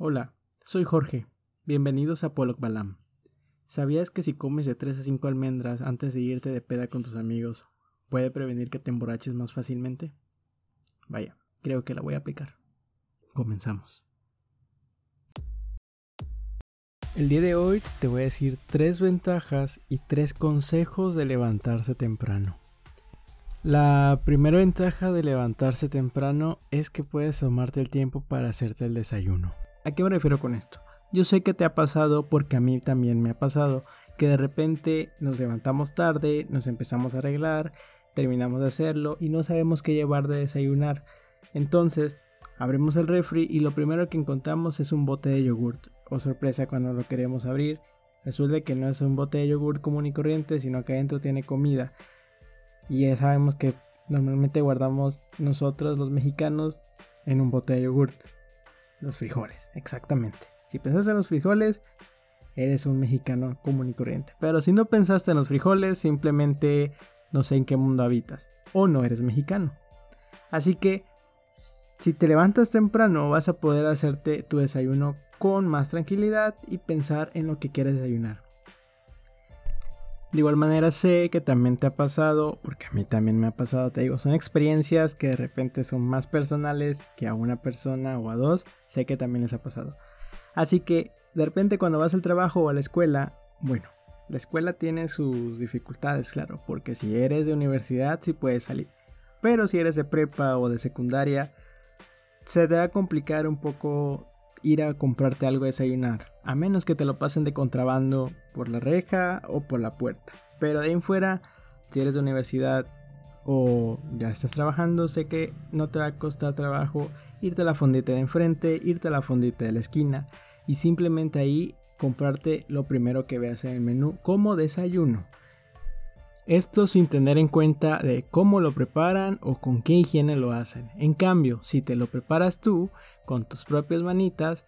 Hola, soy Jorge. Bienvenidos a Pollock Balam. ¿Sabías que si comes de 3 a 5 almendras antes de irte de peda con tus amigos, puede prevenir que te emborraches más fácilmente? Vaya, creo que la voy a aplicar. Comenzamos. El día de hoy te voy a decir tres ventajas y tres consejos de levantarse temprano. La primera ventaja de levantarse temprano es que puedes tomarte el tiempo para hacerte el desayuno. ¿A qué me refiero con esto? Yo sé que te ha pasado porque a mí también me ha pasado que de repente nos levantamos tarde, nos empezamos a arreglar, terminamos de hacerlo y no sabemos qué llevar de desayunar. Entonces, abrimos el refri y lo primero que encontramos es un bote de yogurt. O sorpresa cuando lo queremos abrir, resulta que no es un bote de yogurt común y corriente, sino que adentro tiene comida. Y ya sabemos que normalmente guardamos nosotros los mexicanos en un bote de yogurt. Los frijoles, exactamente. Si pensaste en los frijoles, eres un mexicano común y corriente. Pero si no pensaste en los frijoles, simplemente no sé en qué mundo habitas. O no eres mexicano. Así que, si te levantas temprano, vas a poder hacerte tu desayuno con más tranquilidad y pensar en lo que quieres desayunar. De igual manera sé que también te ha pasado, porque a mí también me ha pasado, te digo, son experiencias que de repente son más personales que a una persona o a dos, sé que también les ha pasado. Así que de repente cuando vas al trabajo o a la escuela, bueno, la escuela tiene sus dificultades, claro, porque si eres de universidad sí puedes salir, pero si eres de prepa o de secundaria, se te va a complicar un poco ir a comprarte algo a desayunar, a menos que te lo pasen de contrabando por la reja o por la puerta. Pero de ahí en fuera, si eres de universidad o ya estás trabajando, sé que no te va a costar trabajo irte a la fondita de enfrente, irte a la fondita de la esquina y simplemente ahí comprarte lo primero que veas en el menú como desayuno. Esto sin tener en cuenta de cómo lo preparan o con qué higiene lo hacen. En cambio, si te lo preparas tú con tus propias manitas,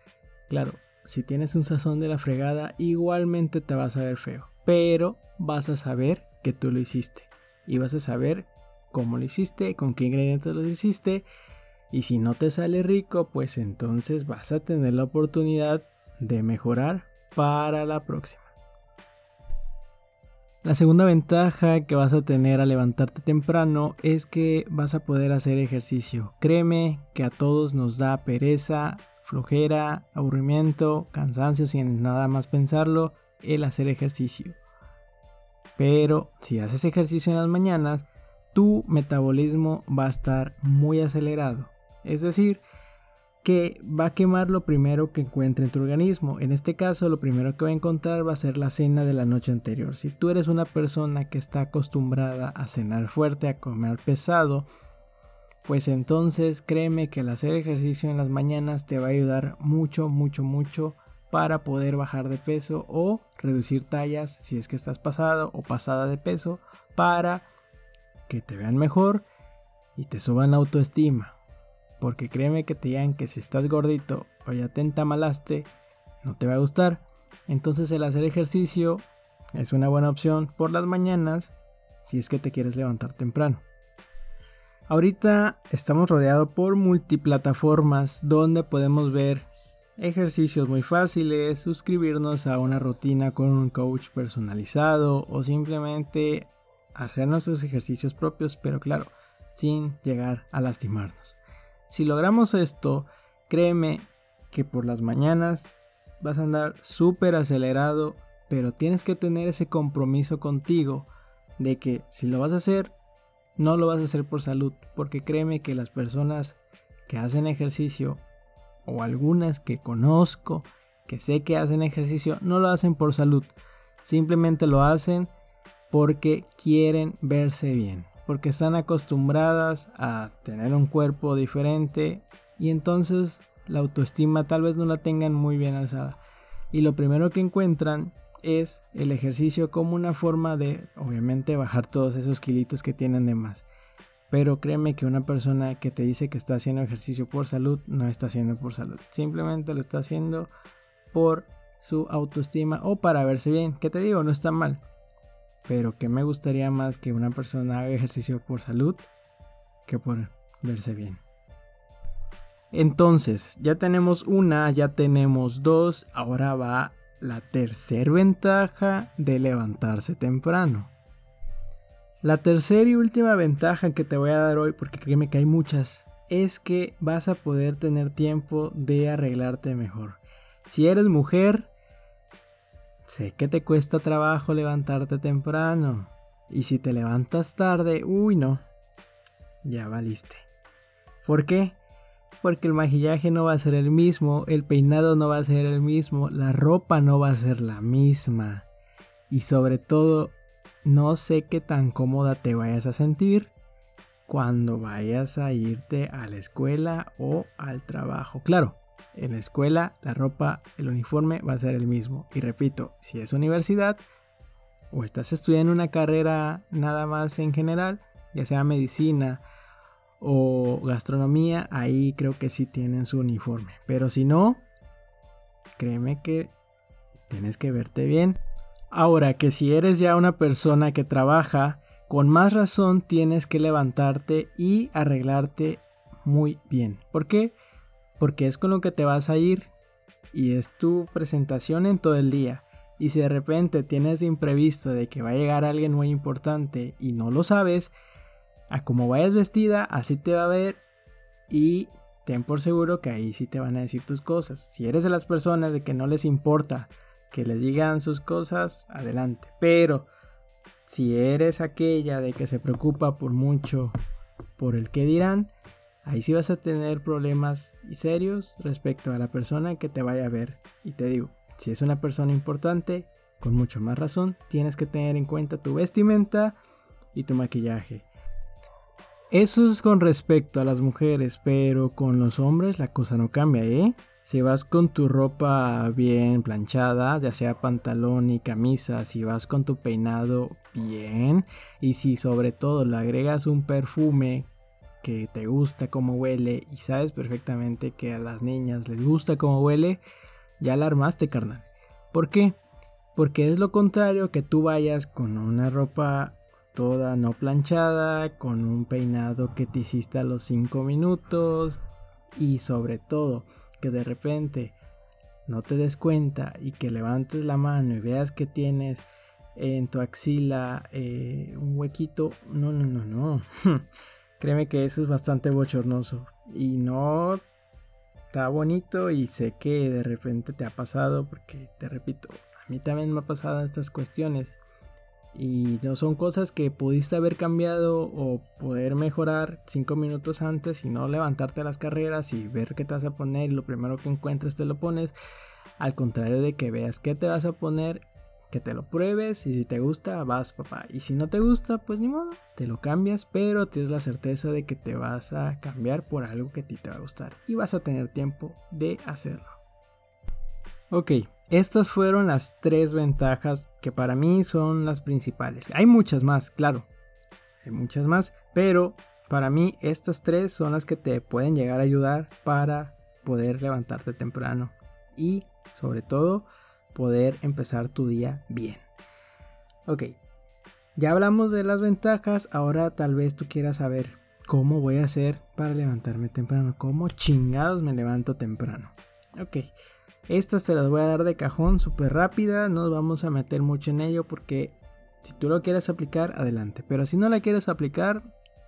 claro, si tienes un sazón de la fregada, igualmente te vas a ver feo. Pero vas a saber que tú lo hiciste. Y vas a saber cómo lo hiciste, con qué ingredientes lo hiciste. Y si no te sale rico, pues entonces vas a tener la oportunidad de mejorar para la próxima. La segunda ventaja que vas a tener al levantarte temprano es que vas a poder hacer ejercicio. Créeme que a todos nos da pereza, flojera, aburrimiento, cansancio sin nada más pensarlo, el hacer ejercicio. Pero si haces ejercicio en las mañanas, tu metabolismo va a estar muy acelerado. Es decir, que va a quemar lo primero que encuentre en tu organismo. En este caso, lo primero que va a encontrar va a ser la cena de la noche anterior. Si tú eres una persona que está acostumbrada a cenar fuerte, a comer pesado, pues entonces créeme que el hacer ejercicio en las mañanas te va a ayudar mucho, mucho, mucho para poder bajar de peso o reducir tallas si es que estás pasado o pasada de peso para que te vean mejor y te suban la autoestima. Porque créeme que te digan que si estás gordito o ya te entamalaste, no te va a gustar. Entonces el hacer ejercicio es una buena opción por las mañanas si es que te quieres levantar temprano. Ahorita estamos rodeados por multiplataformas donde podemos ver ejercicios muy fáciles, suscribirnos a una rutina con un coach personalizado o simplemente hacer nuestros ejercicios propios, pero claro, sin llegar a lastimarnos. Si logramos esto, créeme que por las mañanas vas a andar súper acelerado, pero tienes que tener ese compromiso contigo de que si lo vas a hacer, no lo vas a hacer por salud, porque créeme que las personas que hacen ejercicio, o algunas que conozco, que sé que hacen ejercicio, no lo hacen por salud, simplemente lo hacen porque quieren verse bien porque están acostumbradas a tener un cuerpo diferente y entonces la autoestima tal vez no la tengan muy bien alzada. Y lo primero que encuentran es el ejercicio como una forma de, obviamente, bajar todos esos kilitos que tienen de más. Pero créeme que una persona que te dice que está haciendo ejercicio por salud, no está haciendo por salud. Simplemente lo está haciendo por su autoestima o para verse bien. Que te digo, no está mal pero que me gustaría más que una persona haga ejercicio por salud que por verse bien. Entonces, ya tenemos una, ya tenemos dos, ahora va la tercera ventaja de levantarse temprano. La tercera y última ventaja que te voy a dar hoy, porque créeme que hay muchas, es que vas a poder tener tiempo de arreglarte mejor. Si eres mujer, sé que te cuesta trabajo levantarte temprano. Y si te levantas tarde, uy no, ya valiste. ¿Por qué? Porque el maquillaje no va a ser el mismo, el peinado no va a ser el mismo, la ropa no va a ser la misma. Y sobre todo, no sé qué tan cómoda te vayas a sentir cuando vayas a irte a la escuela o al trabajo. Claro, en la escuela la ropa, el uniforme va a ser el mismo. Y repito, si es universidad o estás estudiando una carrera nada más en general, ya sea medicina o gastronomía, ahí creo que sí tienen su uniforme. Pero si no, créeme que tienes que verte bien. Ahora que si eres ya una persona que trabaja, con más razón tienes que levantarte y arreglarte muy bien. ¿Por qué? Porque es con lo que te vas a ir y es tu presentación en todo el día. Y si de repente tienes imprevisto de que va a llegar alguien muy importante y no lo sabes, a como vayas vestida, así te va a ver y ten por seguro que ahí sí te van a decir tus cosas. Si eres de las personas de que no les importa que les digan sus cosas, adelante. Pero si eres aquella de que se preocupa por mucho por el que dirán, ahí sí vas a tener problemas serios respecto a la persona que te vaya a ver. Y te digo, si es una persona importante, con mucho más razón, tienes que tener en cuenta tu vestimenta y tu maquillaje. Eso es con respecto a las mujeres, pero con los hombres la cosa no cambia, ¿eh? Si vas con tu ropa bien planchada, ya sea pantalón y camisa, si vas con tu peinado bien y si sobre todo le agregas un perfume que te gusta como huele y sabes perfectamente que a las niñas les gusta como huele, ya la armaste, carnal. ¿Por qué? Porque es lo contrario que tú vayas con una ropa toda no planchada, con un peinado que te hiciste a los 5 minutos y sobre todo que de repente no te des cuenta y que levantes la mano y veas que tienes en tu axila eh, un huequito. No, no, no, no. Créeme que eso es bastante bochornoso y no está bonito y sé que de repente te ha pasado porque te repito, a mí también me ha pasado estas cuestiones y no son cosas que pudiste haber cambiado o poder mejorar cinco minutos antes y no levantarte las carreras y ver qué te vas a poner y lo primero que encuentres te lo pones. Al contrario de que veas qué te vas a poner, que te lo pruebes y si te gusta, vas papá. Y si no te gusta, pues ni modo, te lo cambias, pero tienes la certeza de que te vas a cambiar por algo que a ti te va a gustar y vas a tener tiempo de hacerlo. Ok, estas fueron las tres ventajas que para mí son las principales. Hay muchas más, claro. Hay muchas más, pero para mí estas tres son las que te pueden llegar a ayudar para poder levantarte temprano y sobre todo poder empezar tu día bien. Ok, ya hablamos de las ventajas, ahora tal vez tú quieras saber cómo voy a hacer para levantarme temprano, cómo chingados me levanto temprano. Ok, estas te las voy a dar de cajón súper rápida, no vamos a meter mucho en ello porque si tú lo quieres aplicar, adelante. Pero si no la quieres aplicar,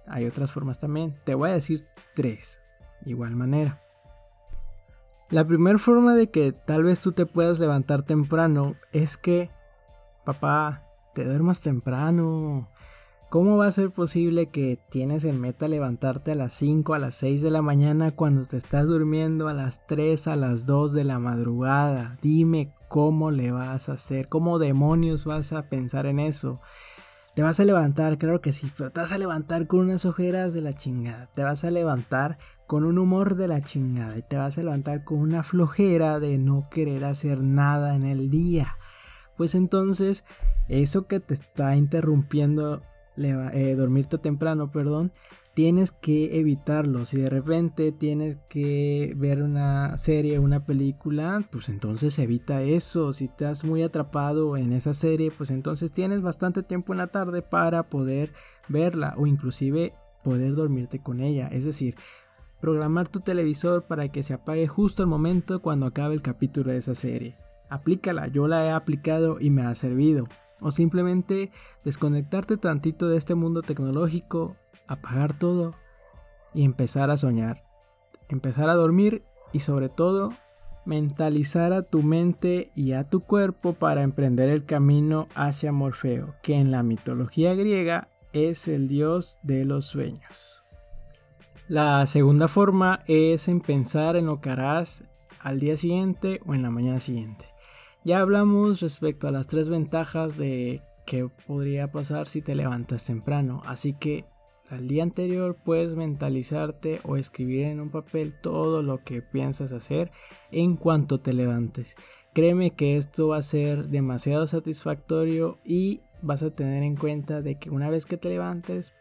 hay otras formas también. Te voy a decir tres, igual manera. La primera forma de que tal vez tú te puedas levantar temprano es que, papá, te duermas temprano. ¿Cómo va a ser posible que tienes en meta levantarte a las 5, a las 6 de la mañana cuando te estás durmiendo a las 3, a las 2 de la madrugada? Dime cómo le vas a hacer, cómo demonios vas a pensar en eso. Te vas a levantar, claro que sí, pero te vas a levantar con unas ojeras de la chingada. Te vas a levantar con un humor de la chingada. Y te vas a levantar con una flojera de no querer hacer nada en el día. Pues entonces, eso que te está interrumpiendo eh, dormirte temprano, perdón, tienes que evitarlo. Si de repente tienes que ver una serie, una película, pues entonces evita eso. Si estás muy atrapado en esa serie, pues entonces tienes bastante tiempo en la tarde para poder verla o inclusive poder dormirte con ella. Es decir, Programar tu televisor para que se apague justo al momento cuando acabe el capítulo de esa serie. Aplícala, yo la he aplicado y me ha servido. O simplemente desconectarte tantito de este mundo tecnológico, apagar todo y empezar a soñar. Empezar a dormir y sobre todo mentalizar a tu mente y a tu cuerpo para emprender el camino hacia Morfeo, que en la mitología griega es el dios de los sueños. La segunda forma es en pensar en lo que harás al día siguiente o en la mañana siguiente. Ya hablamos respecto a las tres ventajas de qué podría pasar si te levantas temprano, así que al día anterior puedes mentalizarte o escribir en un papel todo lo que piensas hacer en cuanto te levantes. Créeme que esto va a ser demasiado satisfactorio y vas a tener en cuenta de que una vez que te levantes,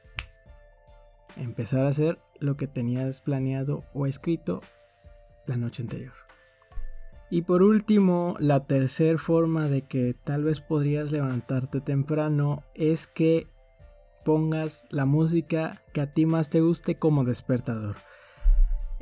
empezar a hacer lo que tenías planeado o escrito la noche anterior. Y por último, la tercera forma de que tal vez podrías levantarte temprano es que pongas la música que a ti más te guste como despertador.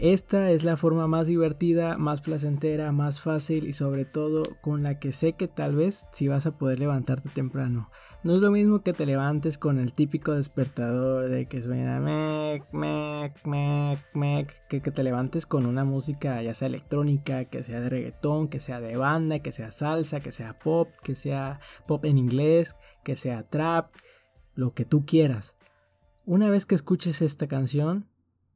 Esta es la forma más divertida, más placentera, más fácil y sobre todo con la que sé que tal vez si vas a poder levantarte temprano. No es lo mismo que te levantes con el típico despertador de que suena mec, mec, mec, mec, que, que te levantes con una música ya sea electrónica, que sea de reggaetón, que sea de banda, que sea salsa, que sea pop, que sea pop en inglés, que sea trap, lo que tú quieras. Una vez que escuches esta canción,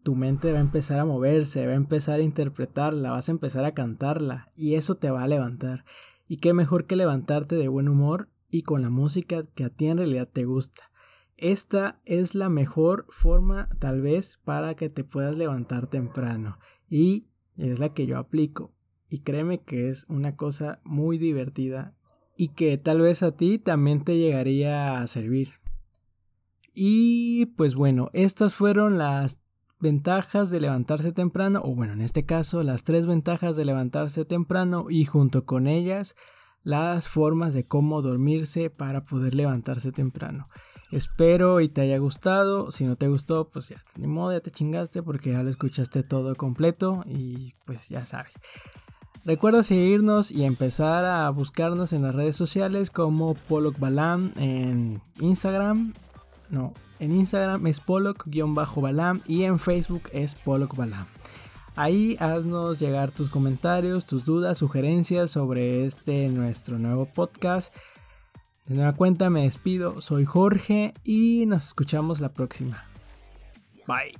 tu mente va a empezar a moverse, va a empezar a interpretarla, vas a empezar a cantarla y eso te va a levantar. Y qué mejor que levantarte de buen humor y con la música que a ti en realidad te gusta. Esta es la mejor forma tal vez para que te puedas levantar temprano y es la que yo aplico y créeme que es una cosa muy divertida y que tal vez a ti también te llegaría a servir. Y pues bueno, estas fueron las ventajas de levantarse temprano, o bueno, en este caso las tres ventajas de levantarse temprano y junto con ellas las formas de cómo dormirse para poder levantarse temprano. Espero y te haya gustado. Si no te gustó, pues ya, ni modo, ya te chingaste porque ya lo escuchaste todo completo y pues ya sabes. Recuerda seguirnos y empezar a buscarnos en las redes sociales como Pollock Balam en Instagram, no, en Instagram es pollock-balam y en Facebook es pollock Ahí haznos llegar tus comentarios, tus dudas, sugerencias sobre este nuestro nuevo podcast. De nueva cuenta me despido, soy Jorge y nos escuchamos la próxima. Bye.